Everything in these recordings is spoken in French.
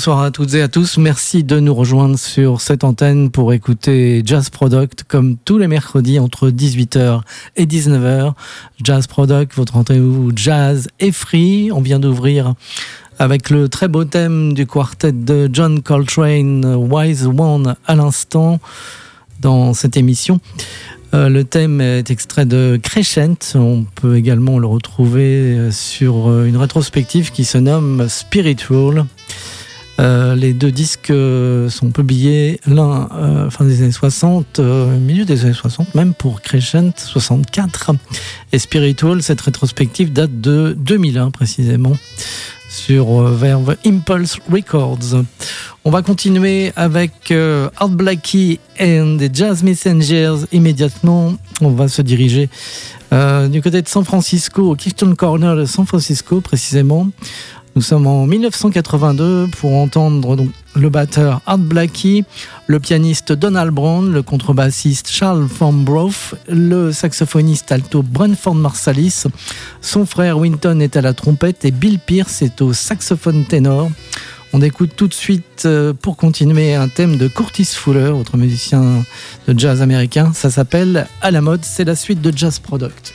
Bonsoir à toutes et à tous. Merci de nous rejoindre sur cette antenne pour écouter Jazz Product comme tous les mercredis entre 18h et 19h. Jazz Product, votre rendez-vous jazz et free. On vient d'ouvrir avec le très beau thème du quartet de John Coltrane, Wise One à l'instant dans cette émission. Euh, le thème est extrait de Crescent. On peut également le retrouver sur une rétrospective qui se nomme Spiritual. Euh, les deux disques euh, sont publiés, l'un euh, fin des années 60, milieu des années 60 même pour Crescent 64 et Spiritual. Cette rétrospective date de 2001 précisément sur Verve Impulse Records. On va continuer avec Art Blackie and the Jazz Messengers immédiatement. On va se diriger du côté de San Francisco, au Corner de San Francisco précisément. Nous sommes en 1982 pour entendre donc le batteur Art Blackie, le pianiste Donald Brown, le contrebassiste Charles Brough, le saxophoniste alto Brentford Marsalis, son frère Winton est à la trompette et Bill Pierce est au saxophone ténor. On écoute tout de suite, euh, pour continuer, un thème de Curtis Fuller, autre musicien de jazz américain. Ça s'appelle À la mode, c'est la suite de Jazz Product.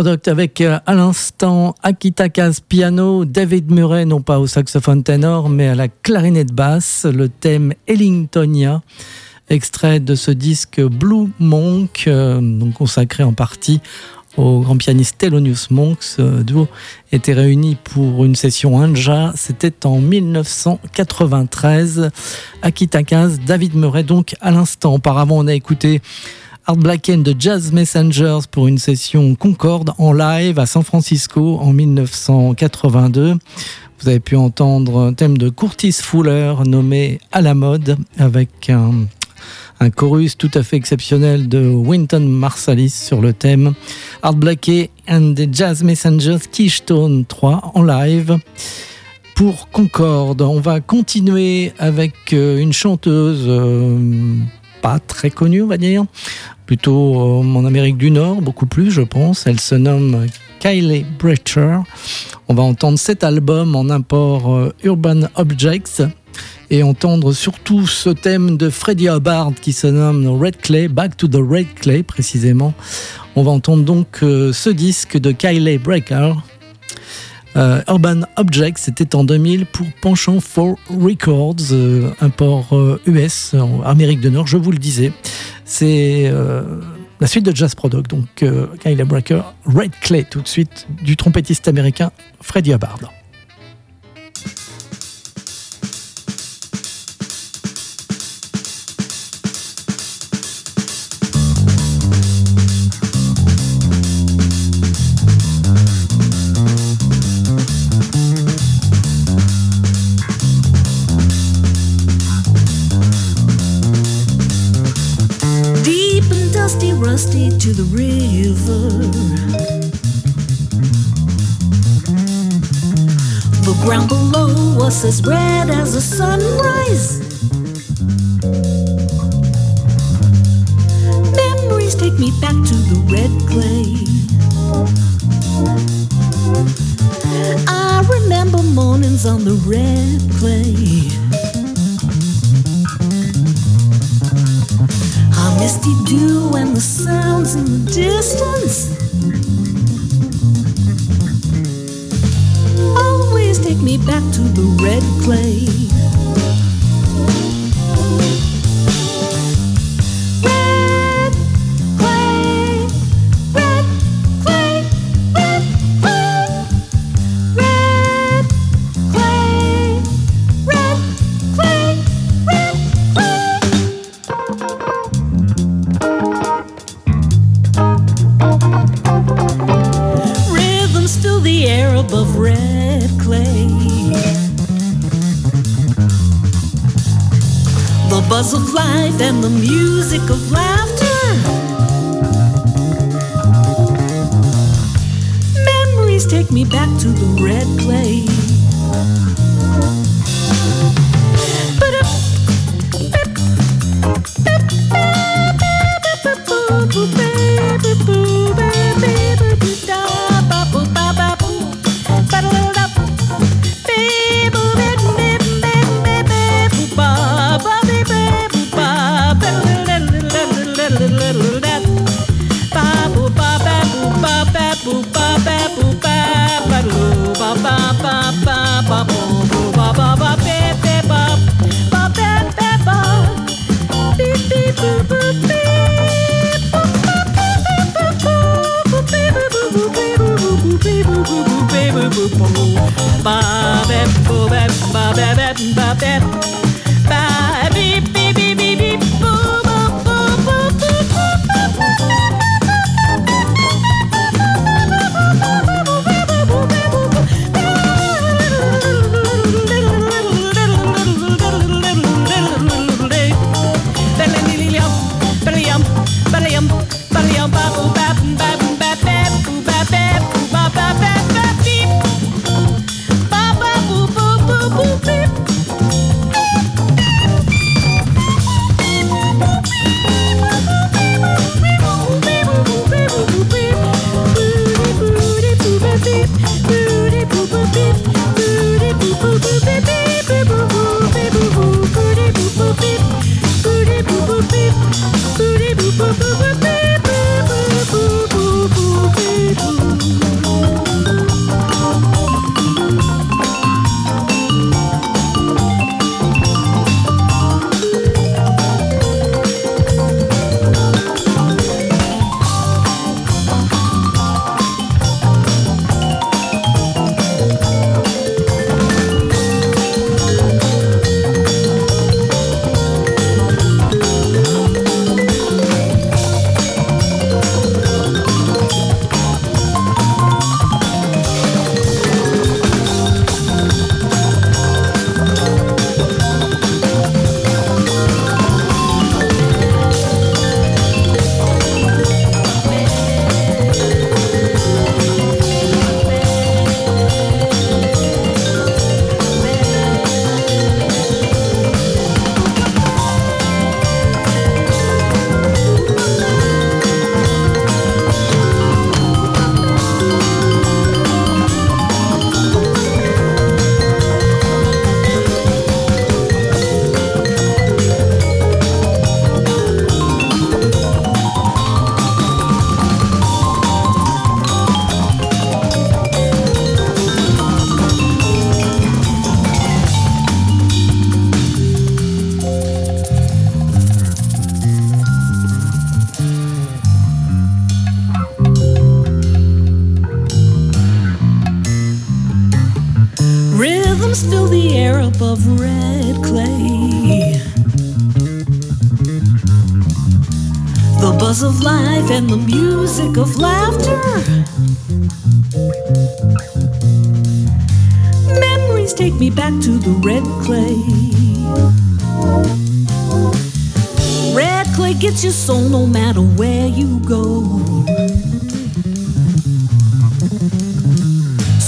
Avec euh, à l'instant Akita Kaz piano, David Murray, non pas au saxophone ténor, mais à la clarinette basse, le thème Ellingtonia, extrait de ce disque Blue Monk, euh, donc consacré en partie au grand pianiste Thelonious Monk. Ce duo était réuni pour une session Anja. C'était en 1993. Akita Kaz, David Murray, donc à l'instant. Auparavant, on a écouté Art Blacken de Jazz Messengers pour une session Concorde en live à San Francisco en 1982. Vous avez pu entendre un thème de Curtis Fuller nommé À la mode avec un, chorus tout à fait exceptionnel de Winton Marsalis sur le thème Art Blakey and the Jazz Messengers Keystone 3 en live pour Concorde. On va continuer avec euh, une chanteuse euh, pas très connue, on va dire, plutôt euh, en Amérique du Nord, beaucoup plus, je pense. Elle se nomme Kylie Brecher. On va entendre cet album en import euh, Urban Objects et entendre surtout ce thème de Freddie Hubbard qui se nomme Red Clay, Back to the Red Clay précisément. On va entendre donc euh, ce disque de Kylie Breaker euh, Urban Objects, c'était en 2000 pour Penchant for Records, euh, un port US euh, en Amérique du Nord, je vous le disais. C'est la suite de Jazz Product, donc Kyle Breaker, Red Clay tout de suite, du trompettiste américain Freddie Hubbard. is where of red clay. The buzz of life and the music of laughter. Memories take me back to the red clay. Red clay gets your soul no matter where you go.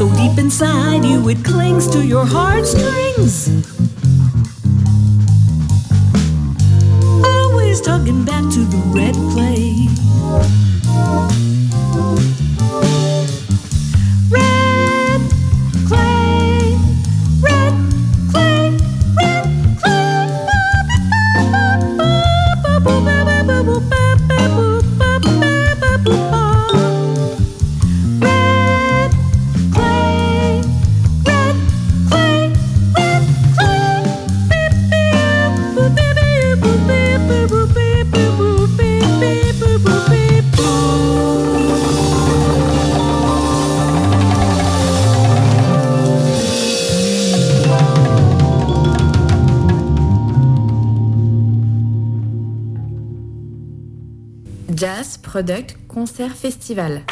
So deep inside you, it clings to your heartstrings. Always tugging back to the red clay. Concert Festival.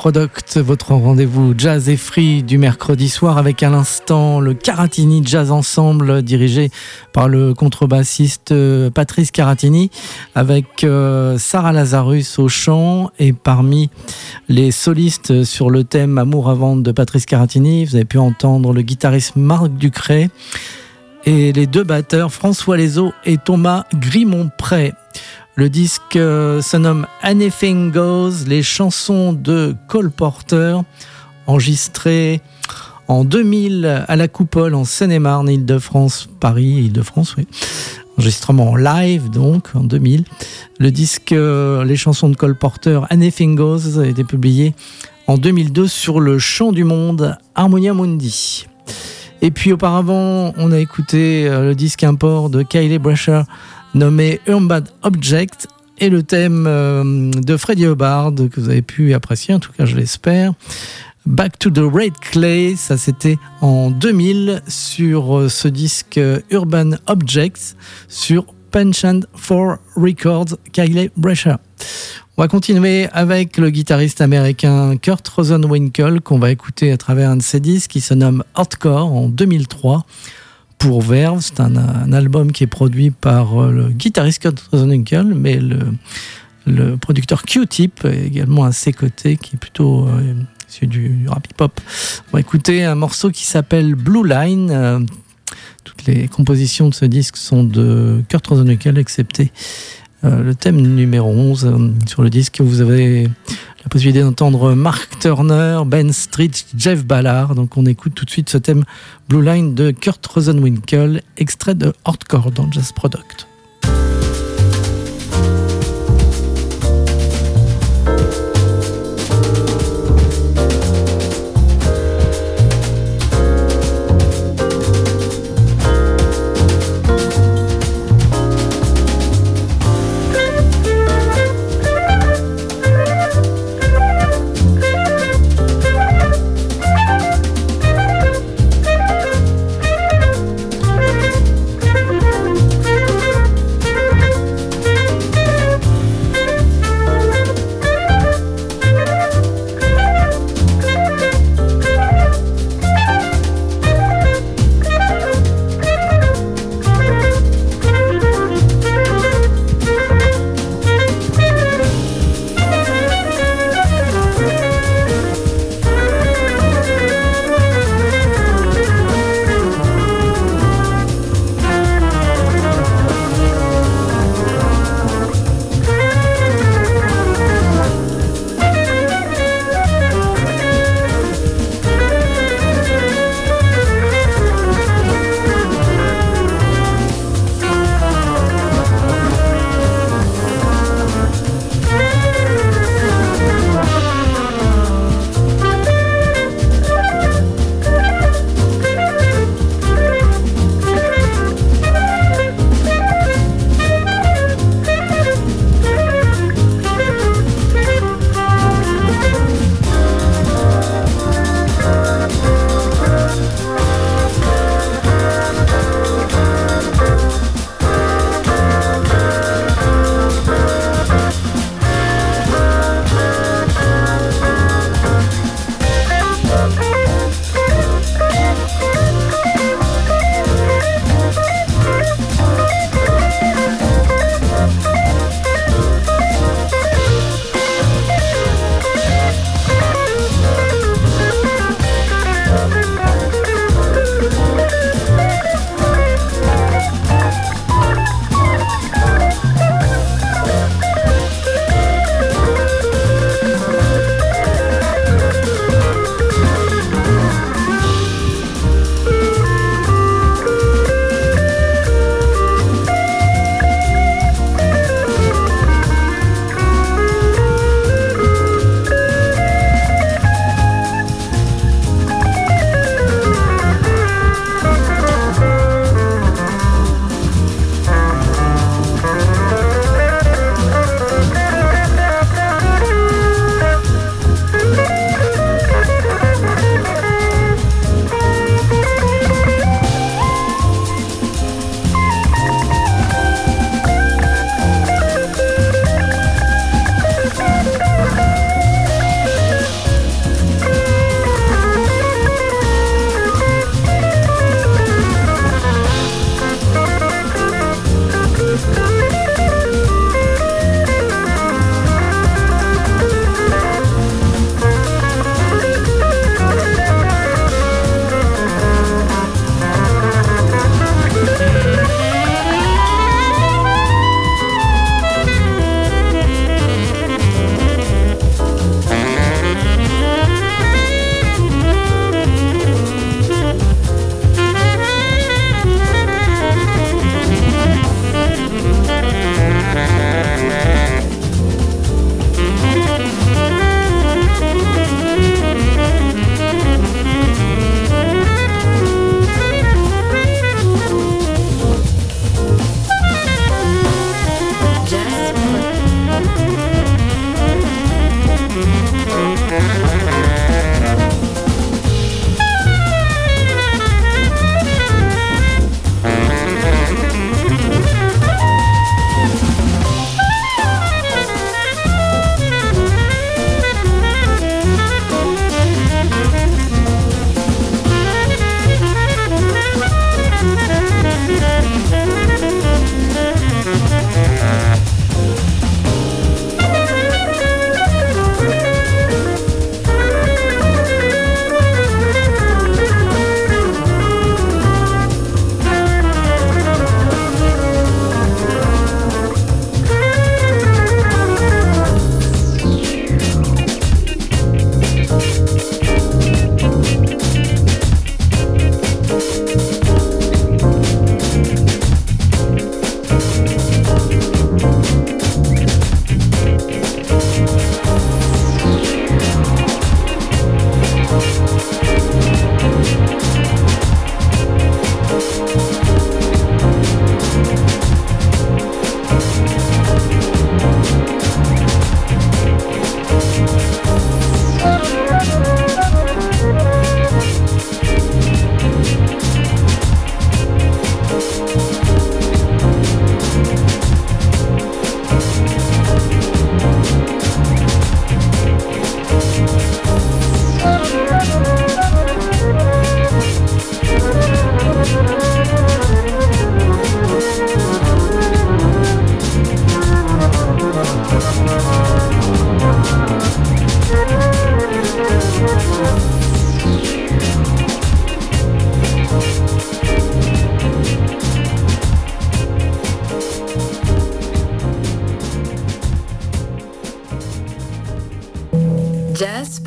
Product, votre rendez-vous jazz et free du mercredi soir avec à l'instant le Caratini Jazz Ensemble dirigé par le contrebassiste euh, Patrice Caratini avec euh, Sarah Lazarus au chant et parmi les solistes sur le thème Amour avant de Patrice Caratini, vous avez pu entendre le guitariste Marc Ducré et les deux batteurs François Lezo et Thomas Grimont-Pré. Le disque euh, se nomme Anything Goes, les chansons de Cole Porter, enregistrées en 2000 à la Coupole en Seine-et-Marne, Île-de-France, Paris, Île-de-France, oui. Enregistrement en live donc en 2000. Le disque euh, Les chansons de Cole Porter, Anything Goes, a été publié en 2002 sur le Chant du Monde, Harmonia Mundi. Et puis auparavant, on a écouté euh, le disque import de Kylie Brasher nommé Urban Object et le thème euh, de Freddie Hubbard que vous avez pu apprécier, en tout cas je l'espère. Back to the Red Clay, ça c'était en 2000 sur euh, ce disque euh, Urban Objects sur Penchant for Records, Kylie Brescher. On va continuer avec le guitariste américain Kurt Rosenwinkel qu'on va écouter à travers un de ses disques qui se nomme Hardcore en 2003 pour Verve. C'est un, album qui est produit par euh, le guitariste Kurt Rosenwinkel, mais le, producteur Q-Tip est également à ses côtés, qui est plutôt euh, du, rap hip-hop. On va écouter un morceau qui s'appelle Blue Line. Euh, toutes les compositions de ce disque sont de Kurt Rosenwinkel, excepté le thème numéro 11 sur le disque. Vous avez la possibilité d'entendre Mark Turner, Ben Street, Jeff Ballard. Donc on écoute tout de suite ce thème Blue Line de Kurt Rosenwinkel, extrait de Hardcore dans Jazz Product.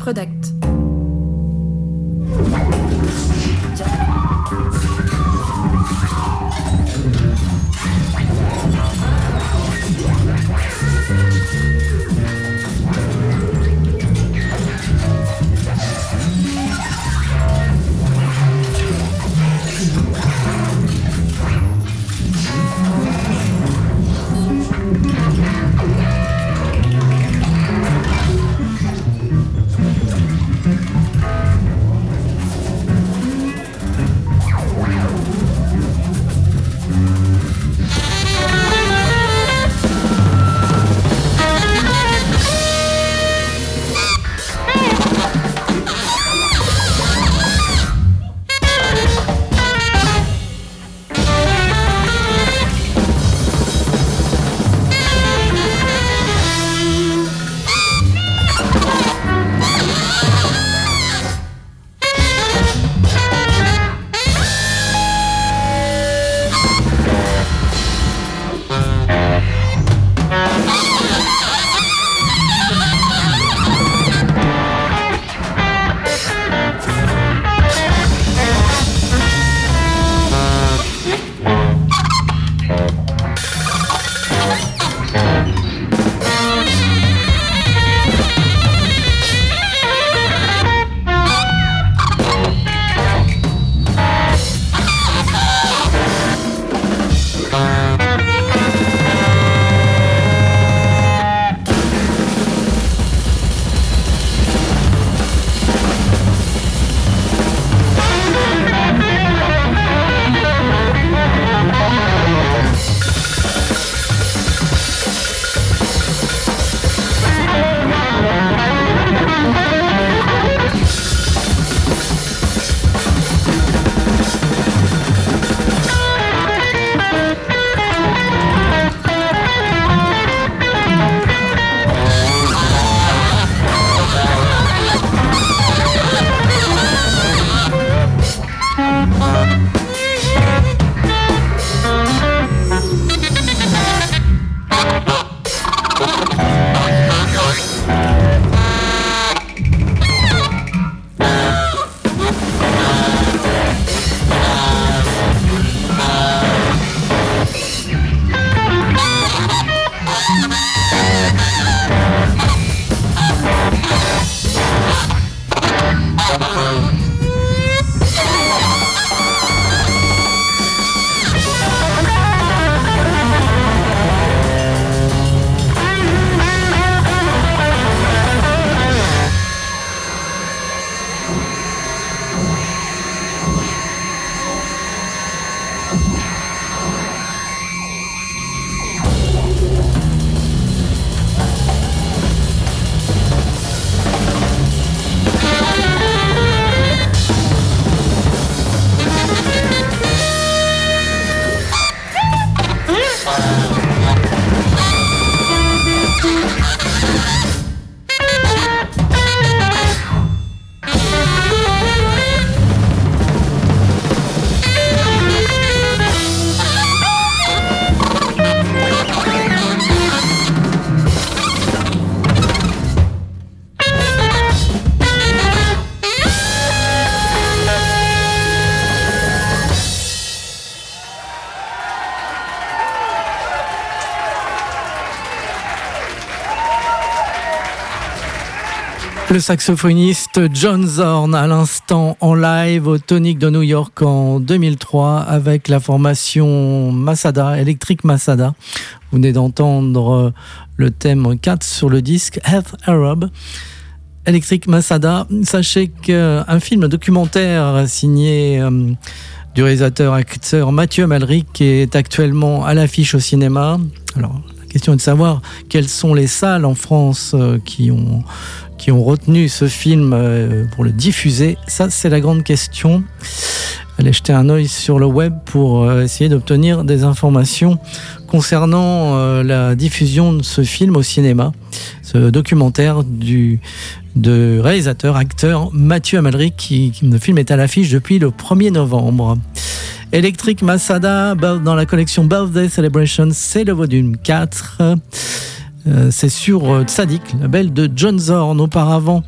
Product. Le saxophoniste John Zorn à l'instant en live au Tonic de New York en 2003 avec la formation Masada, Electric Masada. Vous venez d'entendre le thème 4 sur le disque Health Arab. Electric Masada, sachez qu'un film documentaire signé euh, du réalisateur-acteur Mathieu Malric est actuellement à l'affiche au cinéma. Alors, la question est de savoir quelles sont les salles en France euh, qui ont qui ont retenu ce film euh, pour le diffuser Ça, c'est la grande question. Allez jeter un œil sur le web pour euh, essayer d'obtenir des informations concernant euh, la diffusion de ce film au cinéma, ce documentaire du de réalisateur, acteur Mathieu Amalric, qui, le film est à l'affiche depuis le 1er novembre. Electric Masada, dans la collection Birthday Celebration, c'est le volume 4. Euh, c'est sur euh, Tzadik, label de John Zorn. Auparavant,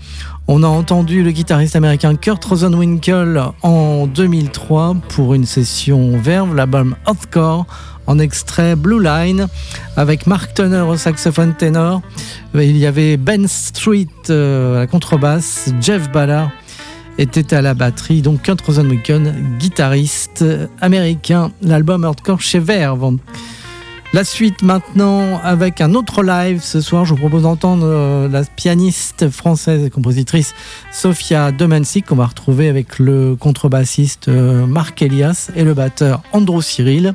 On a entendu le guitariste américain Kurt Rosenwinkel en 2003 pour une session Verve, l'album Earthcore, en extrait Blue Line avec Mark Turner au saxophone ténor. Il y avait Ben Street euh, à la contrebasse, Jeff Ballard était à la batterie, donc Kurt Rosenwinkel, guitariste américain, l'album Earthcore chez Verve. La suite maintenant avec un autre live. Ce soir, je vous propose d'entendre euh, la pianiste française et compositrice Sofia Domansik qu'on va retrouver avec le contrebassiste euh, Marc Elias et le batteur Andrew Cyril.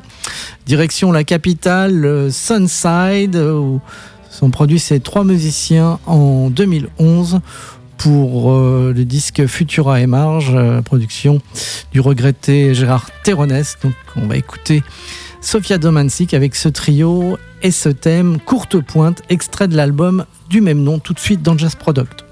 Direction la capitale Sunside où sont produits ces trois musiciens en 2011 pour euh, le disque Futura et Marge, production du regretté Gérard Terrones. Donc on va écouter Sofia Domansik avec ce trio et ce thème courte pointe, extrait de l'album du même nom tout de suite dans Jazz Product.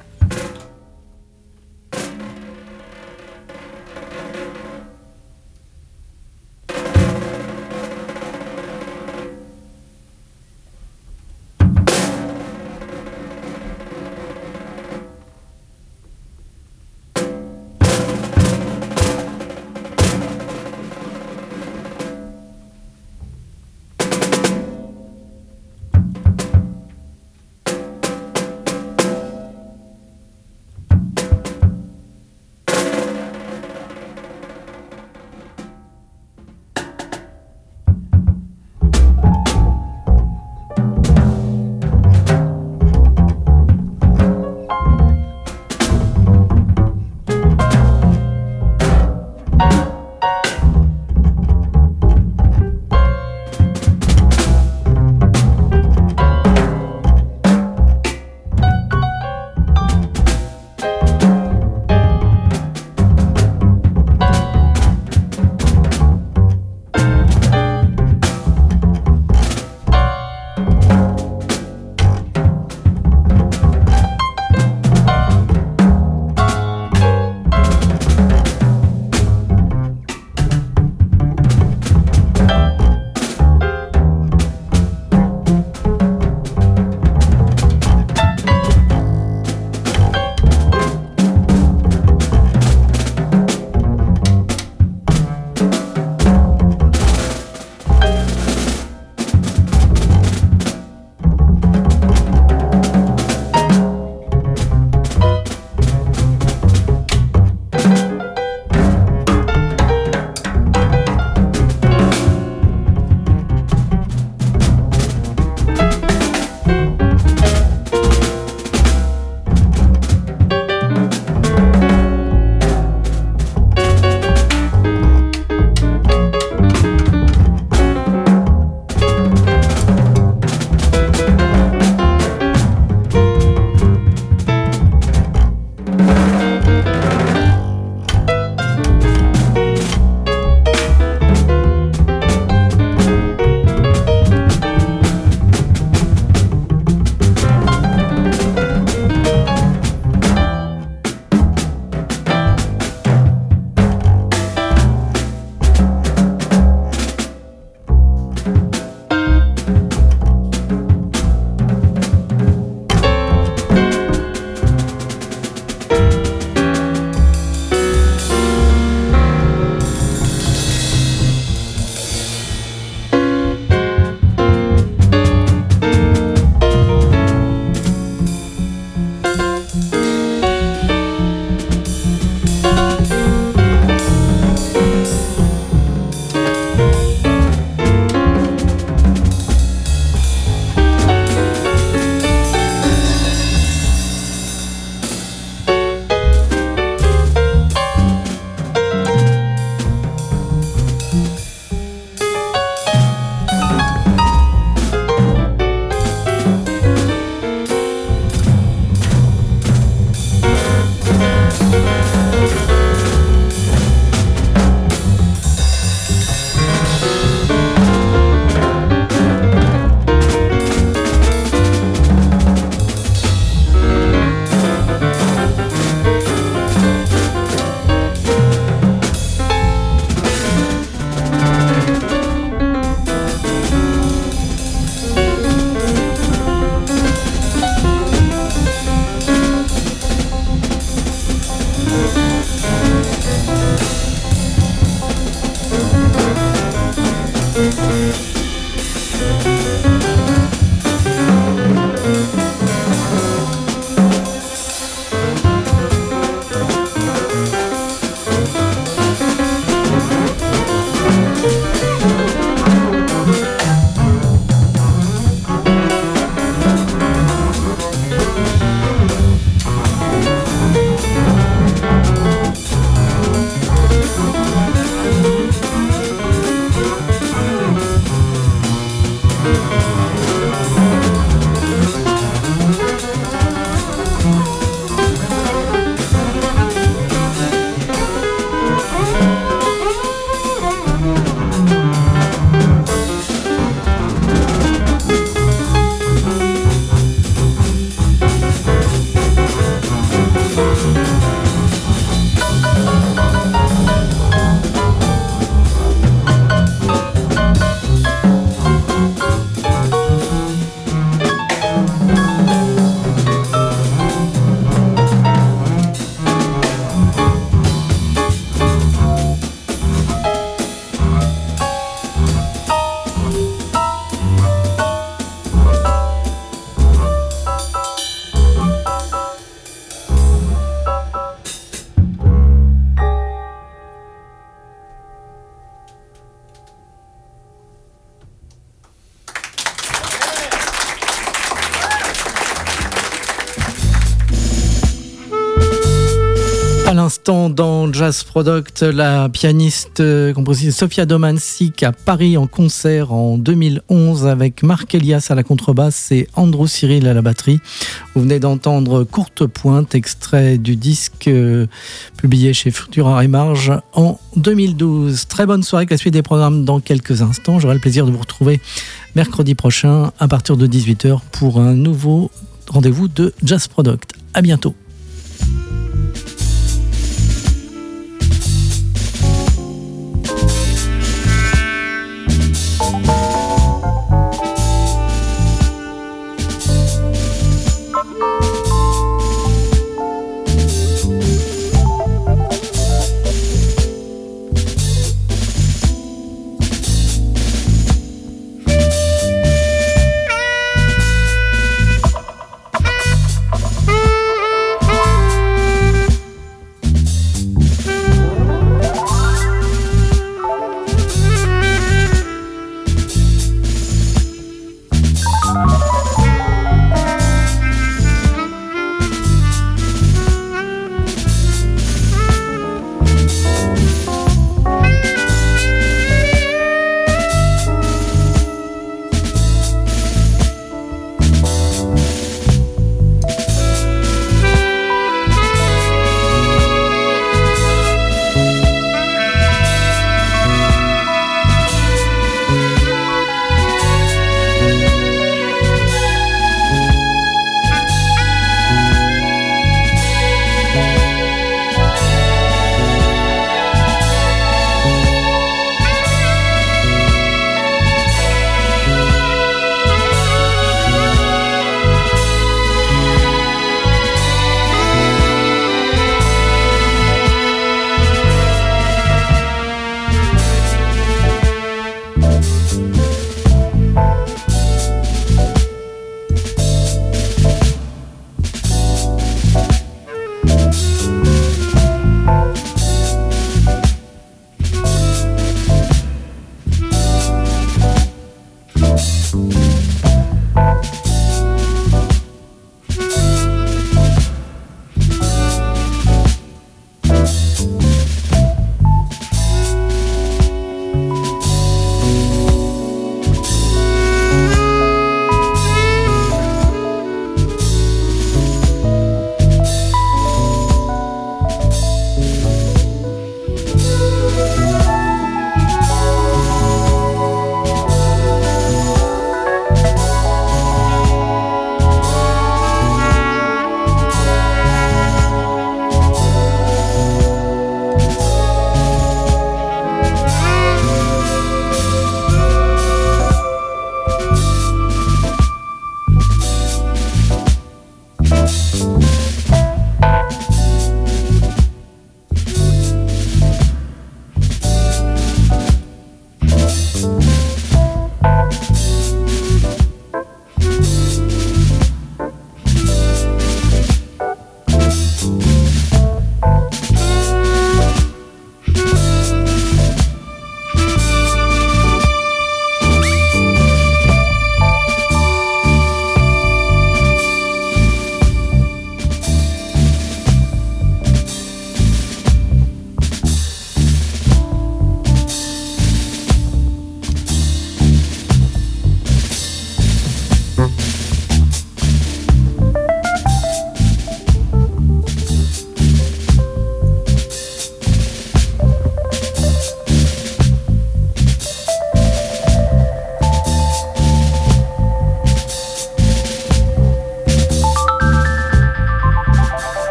Jazz Product, la pianiste euh, compositrice Sofia Domansik à Paris en concert en 2011 avec Marc Elias à la contrebasse et Andrew Cyril à la batterie. Vous venez d'entendre Courte Pointe, extrait du disque euh, publié chez Futura et Marge en 2012. Très bonne soirée avec la suite des programmes dans quelques instants. J'aurai le plaisir de vous retrouver mercredi prochain à partir de 18h pour un nouveau rendez-vous de Jazz Product. À bientôt.